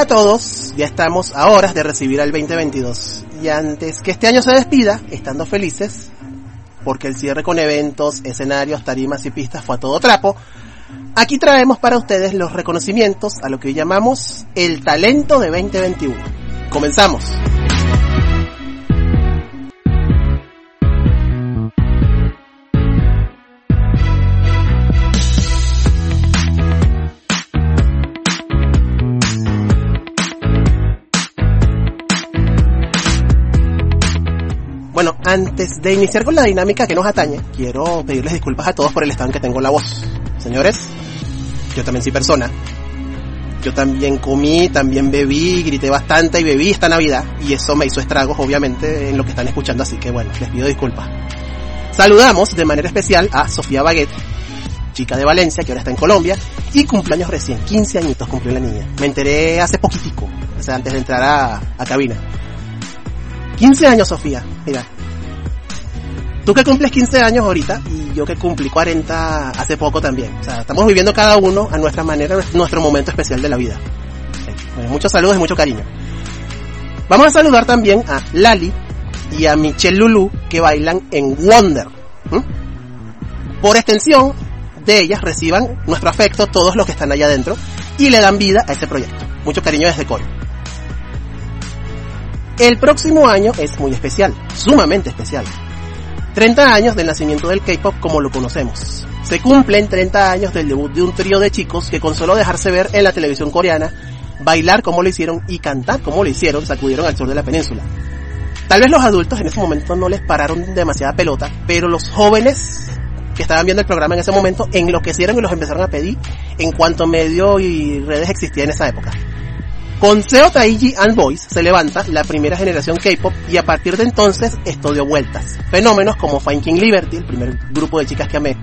Hola a todos, ya estamos a horas de recibir al 2022 y antes que este año se despida, estando felices, porque el cierre con eventos, escenarios, tarimas y pistas fue a todo trapo, aquí traemos para ustedes los reconocimientos a lo que llamamos el talento de 2021. Comenzamos. Antes de iniciar con la dinámica que nos atañe, quiero pedirles disculpas a todos por el estado en que tengo la voz. Señores, yo también soy persona. Yo también comí, también bebí, grité bastante y bebí esta Navidad. Y eso me hizo estragos, obviamente, en lo que están escuchando. Así que bueno, les pido disculpas. Saludamos de manera especial a Sofía Baguette, chica de Valencia, que ahora está en Colombia. Y cumpleaños recién, 15 añitos cumplió la niña. Me enteré hace poquitico, o sea, antes de entrar a, a cabina. 15 años, Sofía. Mira. Tú que cumples 15 años ahorita y yo que cumplí 40 hace poco también. O sea, estamos viviendo cada uno a nuestra manera nuestro momento especial de la vida. Bueno, muchos saludos y mucho cariño. Vamos a saludar también a Lali y a Michelle Lulu que bailan en Wonder. Por extensión de ellas reciban nuestro afecto todos los que están allá adentro y le dan vida a este proyecto. Mucho cariño desde Coro. El próximo año es muy especial, sumamente especial. 30 años del nacimiento del K-pop como lo conocemos. Se cumplen 30 años del debut de un trío de chicos que con solo dejarse ver en la televisión coreana, bailar como lo hicieron y cantar como lo hicieron, sacudieron al sur de la península. Tal vez los adultos en ese momento no les pararon demasiada pelota, pero los jóvenes que estaban viendo el programa en ese momento enloquecieron y los empezaron a pedir en cuanto medio y redes existían en esa época. Con Seo Taiji and Boys se levanta la primera generación K-pop y a partir de entonces esto dio vueltas. Fenómenos como Fine King Liberty, el primer grupo de chicas que amé,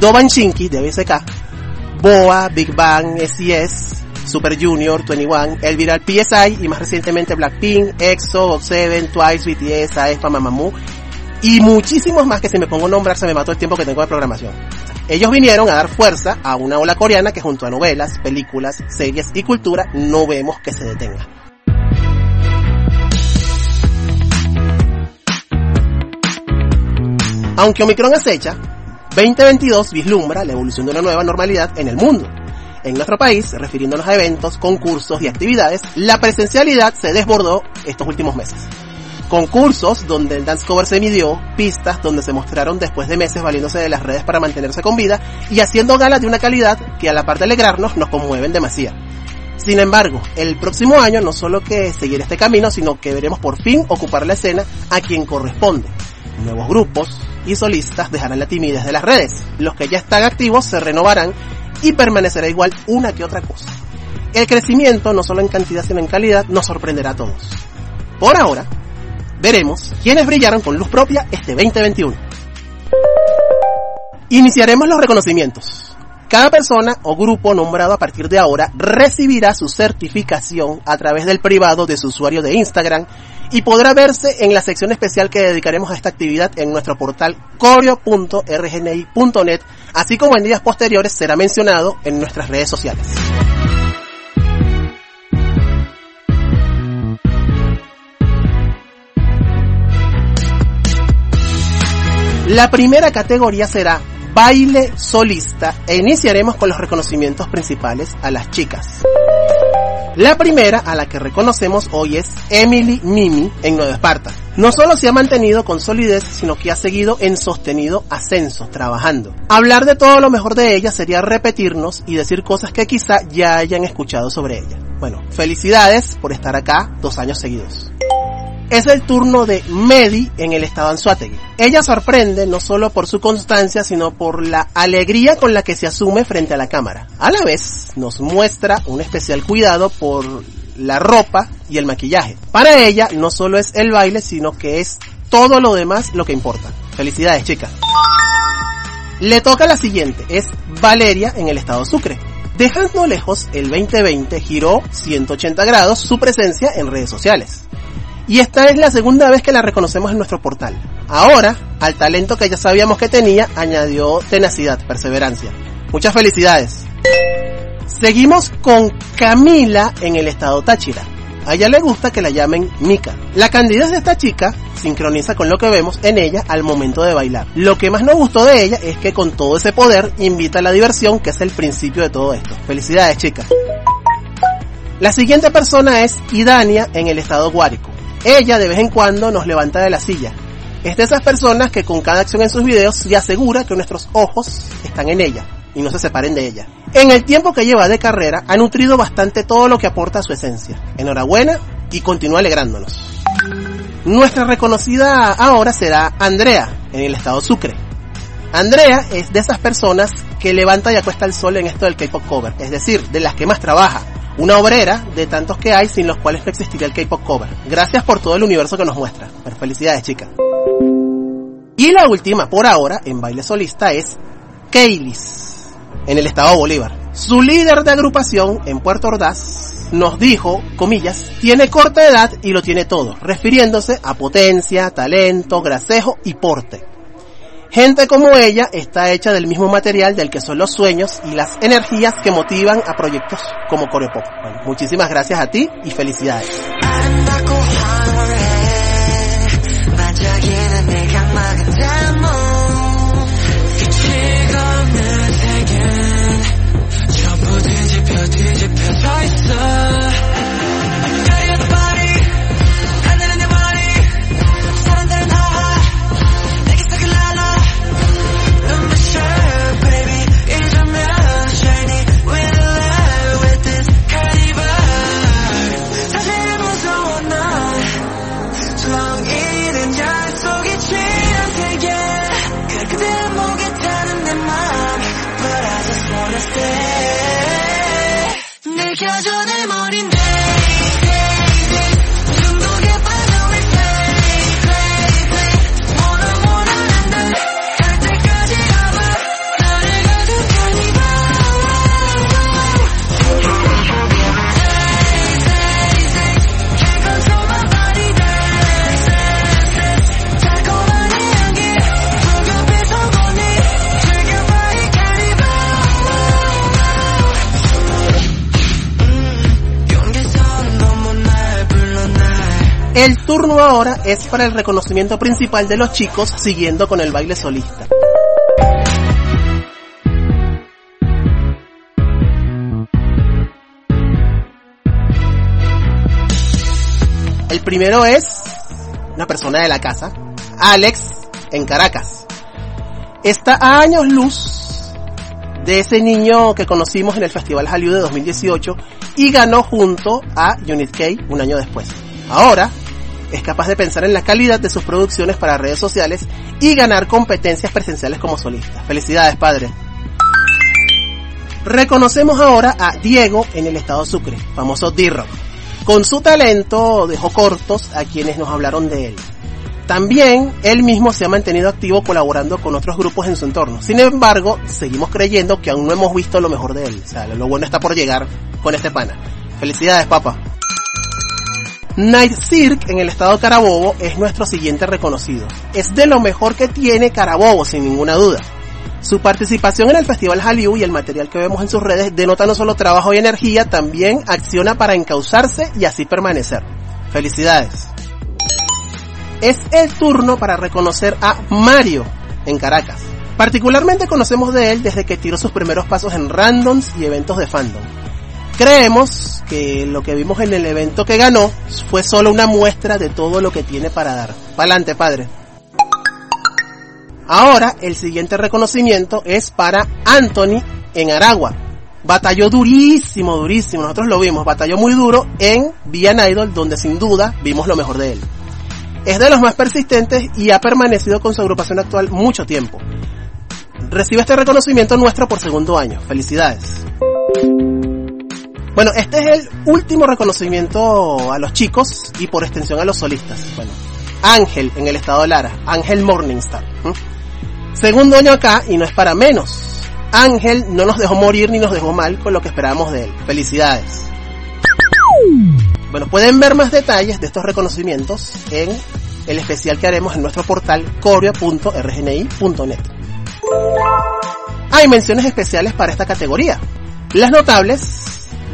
Doban Shinki de BSK, Boa, Big Bang, SES, Super Junior, 21, el viral PSI y más recientemente Blackpink, EXO, GOT7, Twice, BTS, aespa, Mamamoo y muchísimos más que si me pongo a nombrar se me mató el tiempo que tengo de programación. Ellos vinieron a dar fuerza a una ola coreana que junto a novelas, películas, series y cultura no vemos que se detenga. Aunque Omicron acecha, 2022 vislumbra la evolución de una nueva normalidad en el mundo. En nuestro país, refiriéndonos a eventos, concursos y actividades, la presencialidad se desbordó estos últimos meses concursos donde el dance cover se midió, pistas donde se mostraron después de meses valiéndose de las redes para mantenerse con vida y haciendo galas de una calidad que a la par de alegrarnos nos conmueven demasiado. Sin embargo, el próximo año no solo que seguir este camino, sino que veremos por fin ocupar la escena a quien corresponde. Nuevos grupos y solistas dejarán la timidez de las redes. Los que ya están activos se renovarán y permanecerá igual una que otra cosa. El crecimiento, no solo en cantidad sino en calidad, nos sorprenderá a todos. Por ahora, veremos quiénes brillaron con luz propia este 2021. Iniciaremos los reconocimientos. Cada persona o grupo nombrado a partir de ahora recibirá su certificación a través del privado de su usuario de Instagram y podrá verse en la sección especial que dedicaremos a esta actividad en nuestro portal coreo.rgni.net, así como en días posteriores será mencionado en nuestras redes sociales. La primera categoría será baile solista e iniciaremos con los reconocimientos principales a las chicas. La primera a la que reconocemos hoy es Emily Mimi en Nueva Esparta. No solo se ha mantenido con solidez, sino que ha seguido en sostenido ascenso, trabajando. Hablar de todo lo mejor de ella sería repetirnos y decir cosas que quizá ya hayan escuchado sobre ella. Bueno, felicidades por estar acá dos años seguidos es el turno de Medi en el estado Anzuategui. Ella sorprende no solo por su constancia, sino por la alegría con la que se asume frente a la cámara. A la vez, nos muestra un especial cuidado por la ropa y el maquillaje. Para ella, no solo es el baile, sino que es todo lo demás lo que importa. Felicidades, chicas. Le toca la siguiente, es Valeria en el estado Sucre. Dejando lejos el 2020, giró 180 grados su presencia en redes sociales. Y esta es la segunda vez que la reconocemos en nuestro portal. Ahora, al talento que ya sabíamos que tenía, añadió tenacidad, perseverancia. Muchas felicidades. Seguimos con Camila en el estado Táchira. A ella le gusta que la llamen Mika. La candidez de esta chica sincroniza con lo que vemos en ella al momento de bailar. Lo que más nos gustó de ella es que con todo ese poder invita a la diversión, que es el principio de todo esto. Felicidades, chicas. La siguiente persona es Idania en el estado Guárico. Ella de vez en cuando nos levanta de la silla. Es de esas personas que con cada acción en sus videos se asegura que nuestros ojos están en ella y no se separen de ella. En el tiempo que lleva de carrera ha nutrido bastante todo lo que aporta a su esencia. Enhorabuena y continúa alegrándonos. Nuestra reconocida ahora será Andrea en el estado Sucre. Andrea es de esas personas que levanta y acuesta el sol en esto del K-pop cover, es decir, de las que más trabaja. Una obrera de tantos que hay sin los cuales no existiría el K-pop cover. Gracias por todo el universo que nos muestra. Pero felicidades, chicas. Y la última por ahora en baile solista es Kaylis en el estado Bolívar. Su líder de agrupación en Puerto Ordaz nos dijo, comillas, tiene corta edad y lo tiene todo, refiriéndose a potencia, talento, gracejo y porte. Gente como ella está hecha del mismo material del que son los sueños y las energías que motivan a proyectos como Coreopop. Bueno, muchísimas gracias a ti y felicidades. El turno ahora es para el reconocimiento principal de los chicos siguiendo con el baile solista. El primero es una persona de la casa, Alex, en Caracas. Está a años luz de ese niño que conocimos en el Festival Hallyu de 2018 y ganó junto a Unit K un año después. Ahora es capaz de pensar en la calidad de sus producciones para redes sociales y ganar competencias presenciales como solista. Felicidades, padre. Reconocemos ahora a Diego en el estado Sucre, famoso D-Rock. Con su talento dejó cortos a quienes nos hablaron de él. También él mismo se ha mantenido activo colaborando con otros grupos en su entorno. Sin embargo, seguimos creyendo que aún no hemos visto lo mejor de él. O sea, lo bueno está por llegar con este pana. Felicidades, papá. Night Cirque en el estado Carabobo es nuestro siguiente reconocido. Es de lo mejor que tiene Carabobo, sin ninguna duda. Su participación en el Festival Hallyu y el material que vemos en sus redes denota no solo trabajo y energía, también acciona para encauzarse y así permanecer. Felicidades. Es el turno para reconocer a Mario en Caracas. Particularmente conocemos de él desde que tiró sus primeros pasos en randoms y eventos de fandom. Creemos que lo que vimos en el evento que ganó fue solo una muestra de todo lo que tiene para dar. Pa'lante, padre. Ahora, el siguiente reconocimiento es para Anthony en Aragua. Batalló durísimo, durísimo. Nosotros lo vimos. Batalló muy duro en Vian Idol, donde sin duda vimos lo mejor de él. Es de los más persistentes y ha permanecido con su agrupación actual mucho tiempo. Recibe este reconocimiento nuestro por segundo año. Felicidades. Bueno, este es el último reconocimiento a los chicos y por extensión a los solistas. Bueno, Ángel en el estado de Lara, Ángel Morningstar. Segundo año acá y no es para menos. Ángel no nos dejó morir ni nos dejó mal con lo que esperábamos de él. Felicidades. Bueno, pueden ver más detalles de estos reconocimientos en el especial que haremos en nuestro portal corea.rgni.net. Hay menciones especiales para esta categoría. Las notables,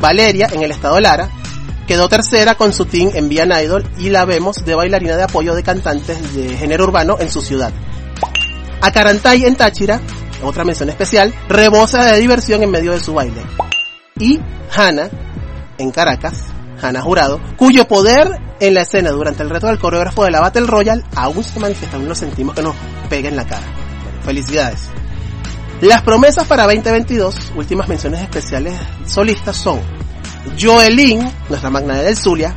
Valeria en el estado Lara, quedó tercera con su team en Vian Idol y la vemos de bailarina de apoyo de cantantes de género urbano en su ciudad. Acarantay en Táchira, otra mención especial, rebosa de diversión en medio de su baile. Y Hannah en Caracas, Hannah Jurado, cuyo poder en la escena durante el reto del coreógrafo de la Battle Royale aún se manifiesta, aún lo sentimos que nos pega en la cara. felicidades. Las promesas para 2022, últimas menciones especiales solistas son Joelín, nuestra magna del Zulia,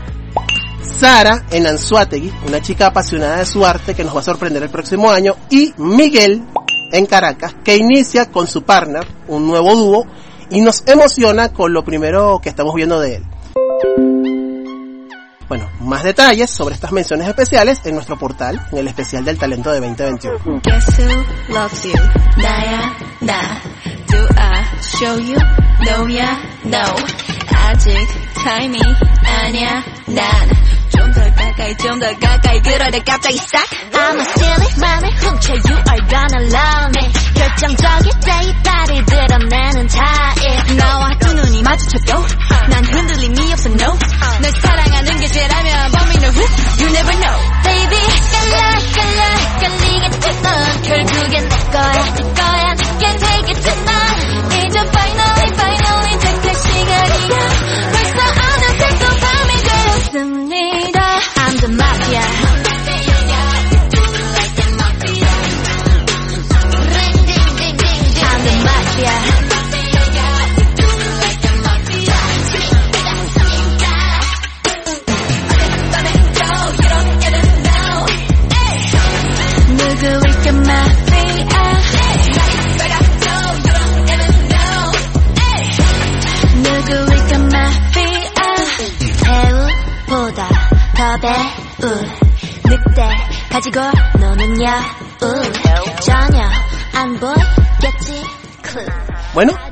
Sara en Anzuategui, una chica apasionada de su arte que nos va a sorprender el próximo año, y Miguel en Caracas, que inicia con su partner, un nuevo dúo, y nos emociona con lo primero que estamos viendo de él. Bueno, más detalles sobre estas menciones especiales en nuestro portal, en el especial del talento de 2021. 좀더 가까이 좀 더 가까이 그러다 갑자기 싹 I'm a silly 맘에 훔쳐 You are gonna love me 결정적일 때이 발이 드러내는 타입 나와 두 눈이 마주쳐도 난 흔들림이 없어 no 널 사랑하는 게 죄라면 범인은 who You never know Baby 깔라 깔라 깔리겠지만 결국엔 내 거야 내 거야 내게 되겠지만 이제 finally finally 택할 시간이야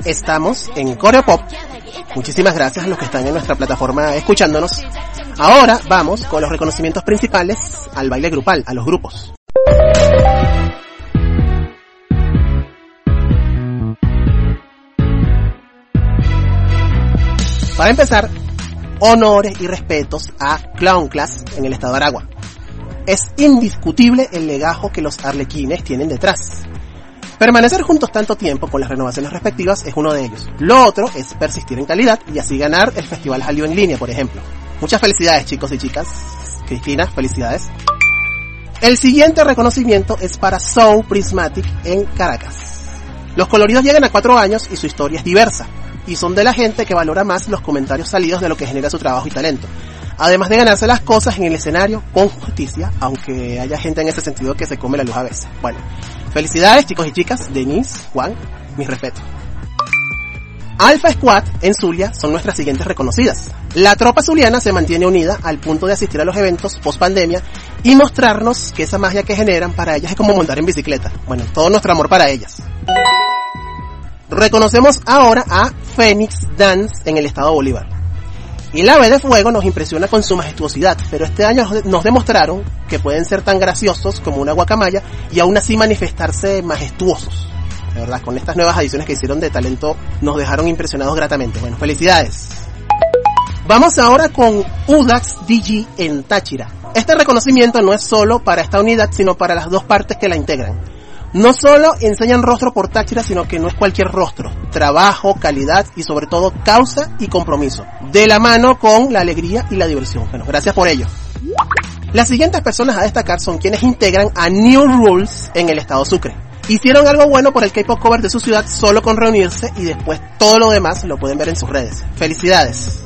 estamos en Coreo Pop. Muchísimas gracias a los que están en nuestra plataforma escuchándonos. Ahora vamos con los reconocimientos principales al baile grupal, a los grupos. Para empezar, honores y respetos a Clown Class en el estado de Aragua. Es indiscutible el legajo que los arlequines tienen detrás. Permanecer juntos tanto tiempo con las renovaciones respectivas es uno de ellos. Lo otro es persistir en calidad y así ganar el Festival Jalio en línea, por ejemplo. Muchas felicidades chicos y chicas. Cristina, felicidades. El siguiente reconocimiento es para Soul Prismatic en Caracas. Los coloridos llegan a cuatro años y su historia es diversa, y son de la gente que valora más los comentarios salidos de lo que genera su trabajo y talento. Además de ganarse las cosas en el escenario con justicia, aunque haya gente en ese sentido que se come la luz a veces. Bueno, felicidades chicos y chicas, Denise, Juan, mis respetos. Alpha Squad en Zulia son nuestras siguientes reconocidas. La tropa zuliana se mantiene unida al punto de asistir a los eventos post pandemia y mostrarnos que esa magia que generan para ellas es como montar en bicicleta. Bueno, todo nuestro amor para ellas. Reconocemos ahora a Phoenix Dance en el estado Bolívar. Y la ave de fuego nos impresiona con su majestuosidad, pero este año nos demostraron que pueden ser tan graciosos como una guacamaya y aún así manifestarse majestuosos. De verdad, con estas nuevas adiciones que hicieron de talento nos dejaron impresionados gratamente. Bueno, felicidades. Vamos ahora con UDAX DG en Táchira. Este reconocimiento no es solo para esta unidad, sino para las dos partes que la integran. No solo enseñan rostro por Táchira, sino que no es cualquier rostro. Trabajo, calidad y sobre todo causa y compromiso. De la mano con la alegría y la diversión. Bueno, gracias por ello. Las siguientes personas a destacar son quienes integran a New Rules en el estado Sucre. Hicieron algo bueno por el K-pop cover de su ciudad solo con reunirse y después todo lo demás lo pueden ver en sus redes. Felicidades.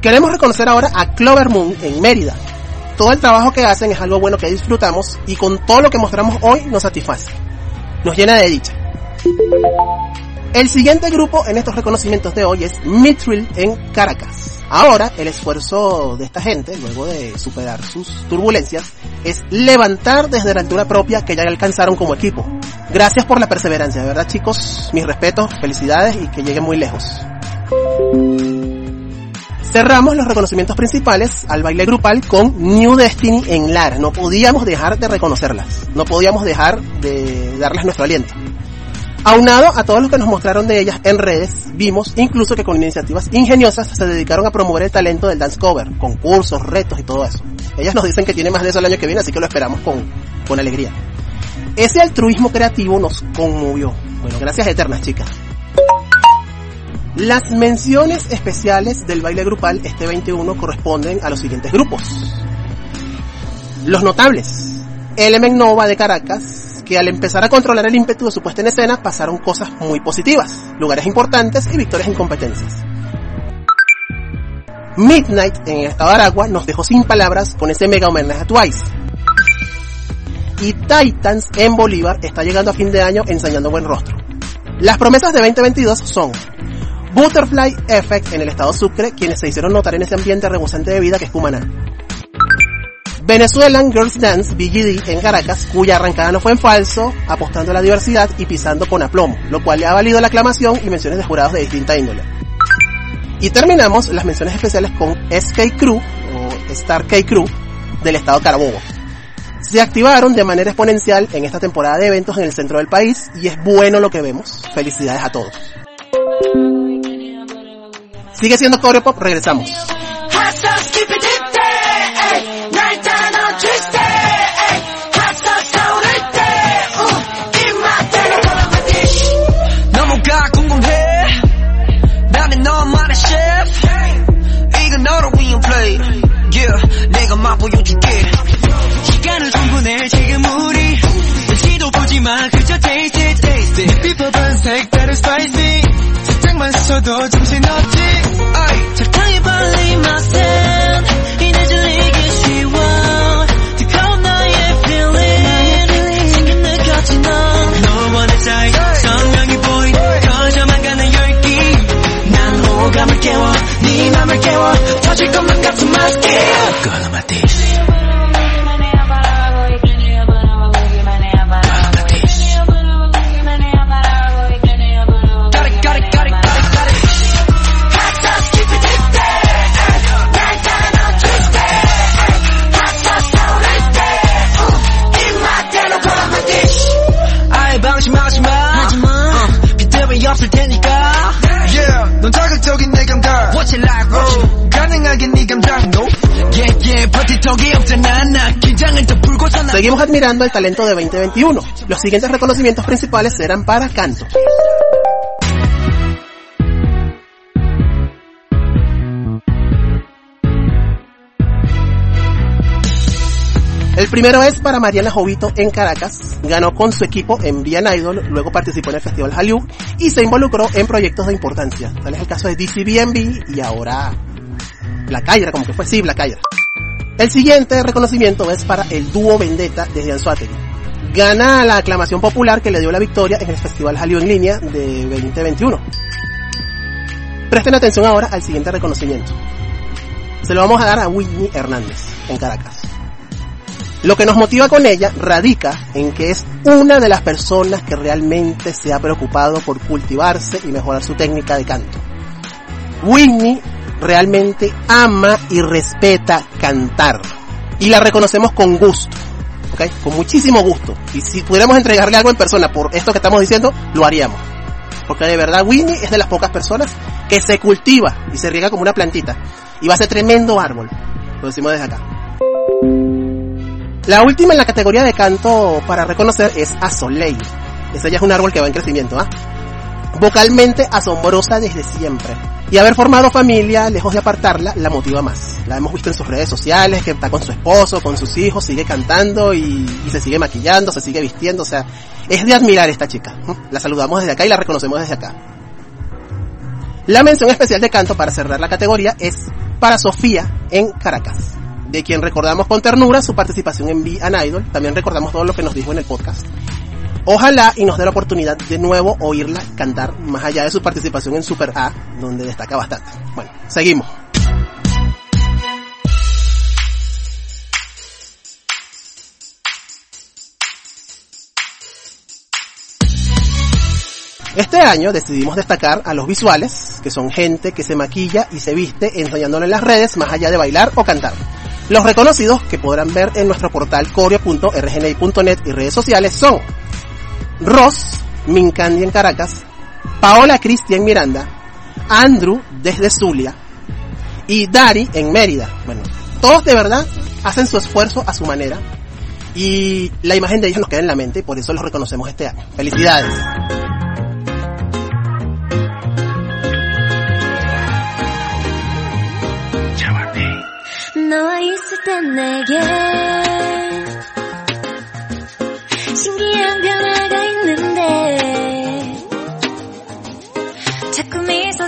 Queremos reconocer ahora a Clover Moon en Mérida. Todo el trabajo que hacen es algo bueno que disfrutamos y con todo lo que mostramos hoy nos satisface. Nos llena de dicha. El siguiente grupo en estos reconocimientos de hoy es Mitril en Caracas. Ahora, el esfuerzo de esta gente, luego de superar sus turbulencias, es levantar desde la altura propia que ya alcanzaron como equipo. Gracias por la perseverancia, de verdad chicos, mis respetos, felicidades y que lleguen muy lejos. Cerramos los reconocimientos principales al baile grupal con New Destiny en Lara. No podíamos dejar de reconocerlas. No podíamos dejar de darles nuestro aliento. Aunado a todo lo que nos mostraron de ellas en redes, vimos incluso que con iniciativas ingeniosas se dedicaron a promover el talento del dance cover, concursos, retos y todo eso. Ellas nos dicen que tiene más de eso el año que viene, así que lo esperamos con, con alegría. Ese altruismo creativo nos conmovió. Bueno, gracias eternas, chicas. Las menciones especiales del baile grupal este 21 corresponden a los siguientes grupos. Los notables. Element Nova de Caracas, que al empezar a controlar el ímpetu de su puesta en escena pasaron cosas muy positivas, lugares importantes y victorias en competencias. Midnight en el estado de Aragua nos dejó sin palabras con ese mega homenaje a Twice. Y Titans en Bolívar está llegando a fin de año enseñando buen rostro. Las promesas de 2022 son Butterfly Effect en el estado Sucre, quienes se hicieron notar en ese ambiente rebosante de vida que es Cumaná. Venezuelan Girls Dance, BGD, en Caracas, cuya arrancada no fue en falso, apostando a la diversidad y pisando con aplomo, lo cual le ha valido la aclamación y menciones de jurados de distinta índole. Y terminamos las menciones especiales con SK Crew, o Star K Crew, del estado Carabobo. Se activaron de manera exponencial en esta temporada de eventos en el centro del país y es bueno lo que vemos. Felicidades a todos. Sigue siendo Coreo Pop, regresamos. Hot sauce, keep it dipped, ayy. Nighttime, I'm twisted, ayy. Hot sauce, don't eat that. Uh, eat my dinner, roll my dish. 너무가 궁금해 나는 너만의 셰프 이건 너를 위한 play yeah 내가 맛보여줄게 시간을 충분해 지금 우리 눈치도 보지마 그저 taste it taste it 비법은 색다른 spicy 살짝만 써도 Admirando el talento de 2021. Los siguientes reconocimientos principales serán para canto. El primero es para Mariana Jovito en Caracas. Ganó con su equipo en Brian Idol, luego participó en el Festival Hallyu y se involucró en proyectos de importancia. Tal es el caso de DCBNB y ahora Black Hydra, como que fue, sí, Black Hydra. El siguiente reconocimiento es para el dúo Vendetta de Anzuategui. Gana la aclamación popular que le dio la victoria en el Festival Hallyu en línea de 2021. Presten atención ahora al siguiente reconocimiento. Se lo vamos a dar a Whitney Hernández en Caracas. Lo que nos motiva con ella radica en que es una de las personas que realmente se ha preocupado por cultivarse y mejorar su técnica de canto. Whitney realmente ama y respeta cantar. Y la reconocemos con gusto. Con muchísimo gusto. Y si pudiéramos entregarle algo en persona por esto que estamos diciendo, lo haríamos. Porque de verdad Whitney es de las pocas personas que se cultiva y se riega como una plantita. Y va a ser tremendo árbol. Lo decimos desde acá. La última en la categoría de canto para reconocer es a. Ese ya es un árbol que va en crecimiento, ¿ah? Vocalmente asombrosa desde siempre. Y haber formado familia, lejos de apartarla, la motiva más. La hemos visto en sus redes sociales, que está con su esposo, con sus hijos, sigue cantando y, y se sigue maquillando, se sigue vistiendo, o sea, es de admirar esta chica. La saludamos desde acá y la reconocemos desde acá. La mención especial de canto para cerrar la categoría es para Sofía en Caracas de quien recordamos con ternura su participación en Be an Idol. También recordamos todo lo que nos dijo en el podcast. Ojalá y nos dé la oportunidad de nuevo oírla cantar más allá de su participación en Super A, donde destaca bastante. Bueno, seguimos. Este año decidimos destacar a los visuales, que son gente que se maquilla y se viste enseñándolo en las redes más allá de bailar o cantar. Los reconocidos que podrán ver en nuestro portal coreo.rgni.net y redes sociales son Ross, Mincandi en Caracas, Paola Cristian Miranda, Andrew desde Zulia y Dari en Mérida. Bueno, todos de verdad hacen su esfuerzo a su manera y la imagen de ellos nos queda en la mente y por eso los reconocemos este año. Felicidades.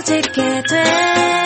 자꾸 미소 짓게 돼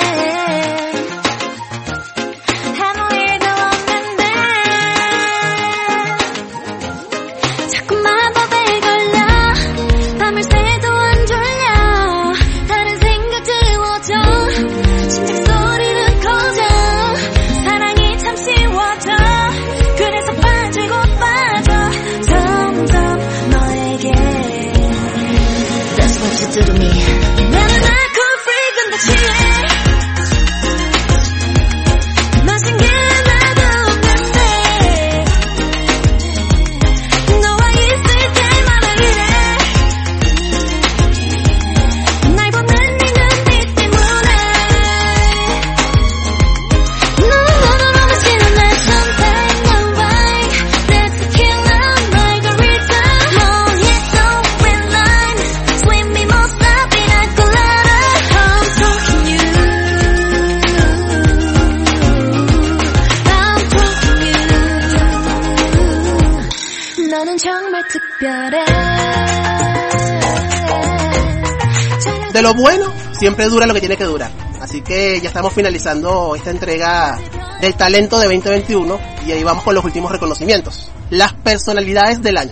De lo bueno, siempre dura lo que tiene que durar. Así que ya estamos finalizando esta entrega del talento de 2021 y ahí vamos con los últimos reconocimientos. Las personalidades del año.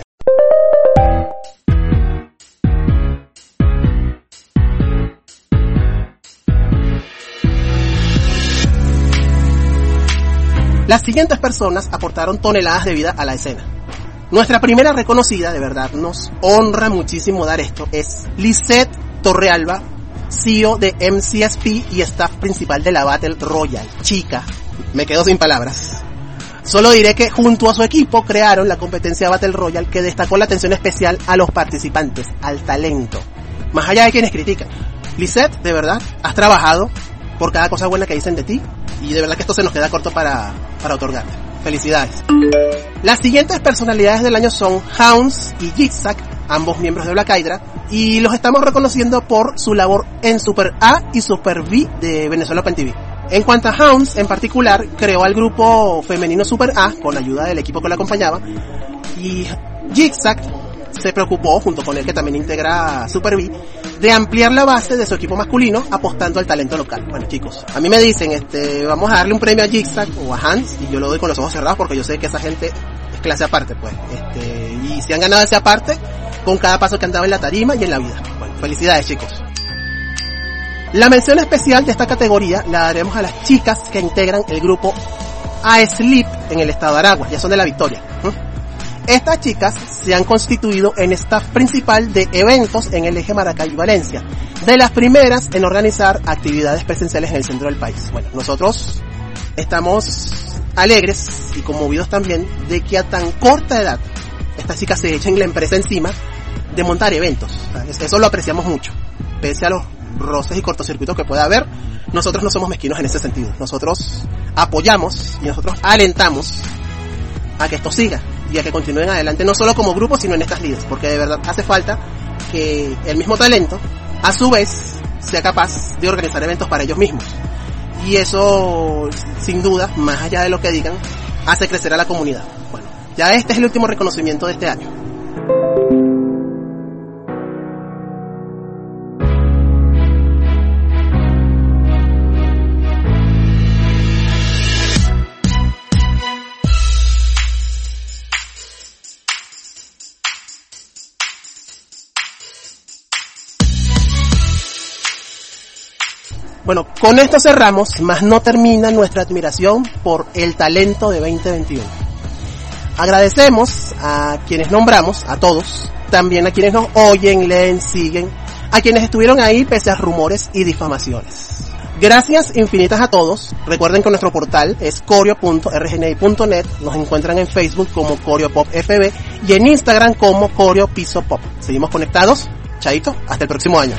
Las siguientes personas aportaron toneladas de vida a la escena. Nuestra primera reconocida, de verdad, nos honra muchísimo dar esto, es Lisette Torrealba, CEO de MCSP y staff principal de la Battle Royale. Chica, me quedo sin palabras. Solo diré que junto a su equipo crearon la competencia Battle Royale que destacó la atención especial a los participantes, al talento. Más allá de quienes critican. Lisette, de verdad, has trabajado por cada cosa buena que dicen de ti y de verdad que esto se nos queda corto para, para otorgarte. Felicidades. Las siguientes personalidades del año son Hounds y Zigzag, ambos miembros de Black Hydra, y los estamos reconociendo por su labor en Super A y Super B de Venezuela Open TV. En cuanto a Hounds, en particular, creó al grupo femenino Super A con ayuda del equipo que lo acompañaba, y Zigzag se preocupó, junto con el que también integra Super B, de ampliar la base de su equipo masculino apostando al talento local. Bueno chicos, a mí me dicen, este, vamos a darle un premio a Zigzag o a Hans y yo lo doy con los ojos cerrados porque yo sé que esa gente es clase aparte, pues. Este, y si han ganado ese aparte con cada paso que han dado en la tarima y en la vida. Bueno, felicidades chicos. La mención especial de esta categoría la daremos a las chicas que integran el grupo A-Sleep en el estado de Aragua, ya son de la victoria. ¿eh? Estas chicas se han constituido en staff principal de eventos en el eje Maracay-Valencia, de las primeras en organizar actividades presenciales en el centro del país. Bueno, nosotros estamos alegres y conmovidos también de que a tan corta edad estas chicas se echen la empresa encima de montar eventos. Eso lo apreciamos mucho. Pese a los roces y cortocircuitos que pueda haber, nosotros no somos mezquinos en ese sentido. Nosotros apoyamos y nosotros alentamos a que esto siga y a que continúen adelante, no solo como grupo, sino en estas ligas, porque de verdad hace falta que el mismo talento, a su vez, sea capaz de organizar eventos para ellos mismos. Y eso, sin duda, más allá de lo que digan, hace crecer a la comunidad. Bueno, ya este es el último reconocimiento de este año. Bueno, con esto cerramos, más no termina nuestra admiración por el talento de 2021. Agradecemos a quienes nombramos, a todos, también a quienes nos oyen, leen, siguen, a quienes estuvieron ahí pese a rumores y difamaciones. Gracias infinitas a todos. Recuerden que nuestro portal es coreo.rgni.net. Nos encuentran en Facebook como Coreo Pop FB y en Instagram como Pop. Seguimos conectados. Chaito, hasta el próximo año.